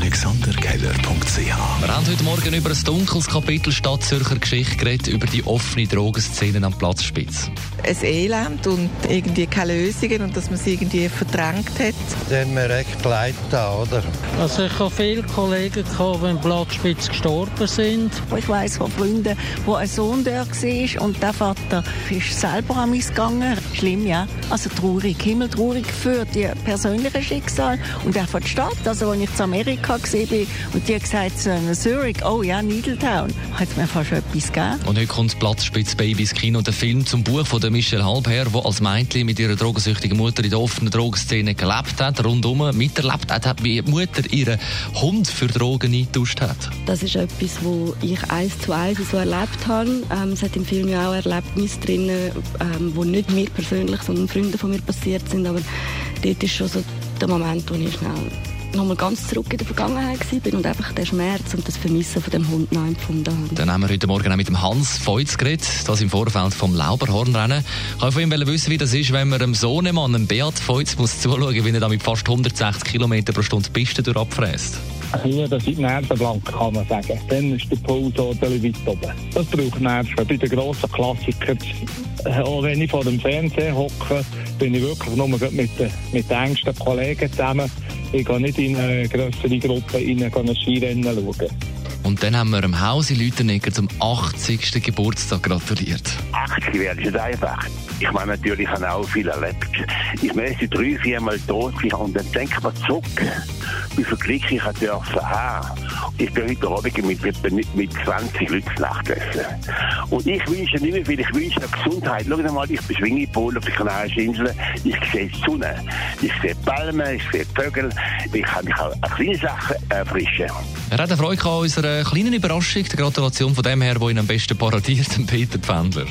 AlexanderKeller.ch Wir haben heute Morgen über ein dunkles Kapitel Stadtzürcher Geschichte geredet, über die offene Drogenszene am Platzspitz. ein Elend und irgendwie keine Lösungen und dass man sie irgendwie verdrängt hat. Dann haben wir echt Leid da, oder? Also ich habe viele Kollegen gehabt, die im Platzspitz gestorben sind. Ich weiss von Freunden, wo ein Sohn dort war und der Vater ist selber an mich gegangen. Schlimm, ja. Also traurig, himmeltraurig für die persönliche Schicksal und auch für die Stadt. Also als ich zu Amerika gesehen bin und die gesagt haben, Zurich, oh ja, Needletown, hat es mir fast etwas gegeben. Und heute kommt Platzspitz Baby ins Kino, der Film zum Buch von der Michelle Halbherr, die als Mädchen mit ihrer drogensüchtigen Mutter in der offenen Drogenszene gelebt hat, rundum miterlebt hat, wie die Mutter ihren Hund für Drogen eingetauscht hat. Das ist etwas, wo ich eins zu eins so erlebt habe. Ähm, es hat im Film ja auch Erlebnisse drin, ähm, wo nicht mir persönlich, sondern Freunde von mir passiert sind. Aber dort ist schon so der Moment, wo ich schnell nochmal ganz zurück in der Vergangenheit war und einfach den Schmerz und das Vermissen von dem Hund neu empfunden habe. Dann haben wir heute Morgen auch mit dem Hans Feutz geredet, das im Vorfeld vom Lauberhornrennen. Ich wollte von ihm wissen, wie das ist, wenn man einem Sohnemann, einem Beat Feutz, muss zuschauen, wie er da mit fast 160 km pro Stunde die Piste durchabfräst. Hier, das sind Nervenblanken, kann man sagen. Dann ist der Puls auch weit oben. Das braucht Nerven. Bei den grossen Klassikern, äh, auch wenn ich vor dem Fernsehen hocke, bin ich wirklich nur mit, den- mit den engsten Kollegen zusammen. Ich gehe nicht in eine grössere Gruppe gehe ein Skirennen schauen. Und dann haben wir dem Hausi Lütenegger zum 80. Geburtstag gratuliert. 80 wäre nicht einfach. Ich meine, natürlich habe ich auch viel erlebt. Ich müsste drei, viermal tot sein und dann denkt man zurück, wie viel Glück ich habe dürfen haben. Ich bin heute Abend mit, mit, mit 20 Leuten zu Nacht essen. Und ich wünsche nicht mehr viel, ich wünsche Gesundheit. Schau mal, ich bin Schwingipol auf den Kanarischen Inseln. Ich sehe die Sonne, ich sehe Palmen, ich sehe Vögel. Ich kann mich auch an kleine Sachen erfrischen. Er hat eine Freude an unserer kleinen Überraschung, der Gratulation von dem her, der ihn am besten parodiert, dem Peter Pfändler.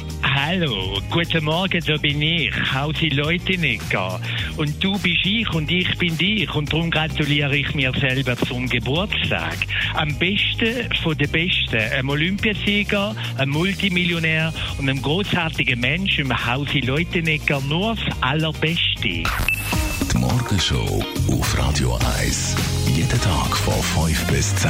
Hallo, guten Morgen, da bin ich, Hausi Leutenegger. Und du bist ich und ich bin dich und darum gratuliere ich mir selber zum Geburtstag. Am besten von den Besten, einem Olympiasieger, einem Multimillionär und einem großartigen Menschen, im Hausi Leutenegger, nur das Allerbeste. Die Morgenshow auf Radio 1. Jeden Tag von 5 bis 10.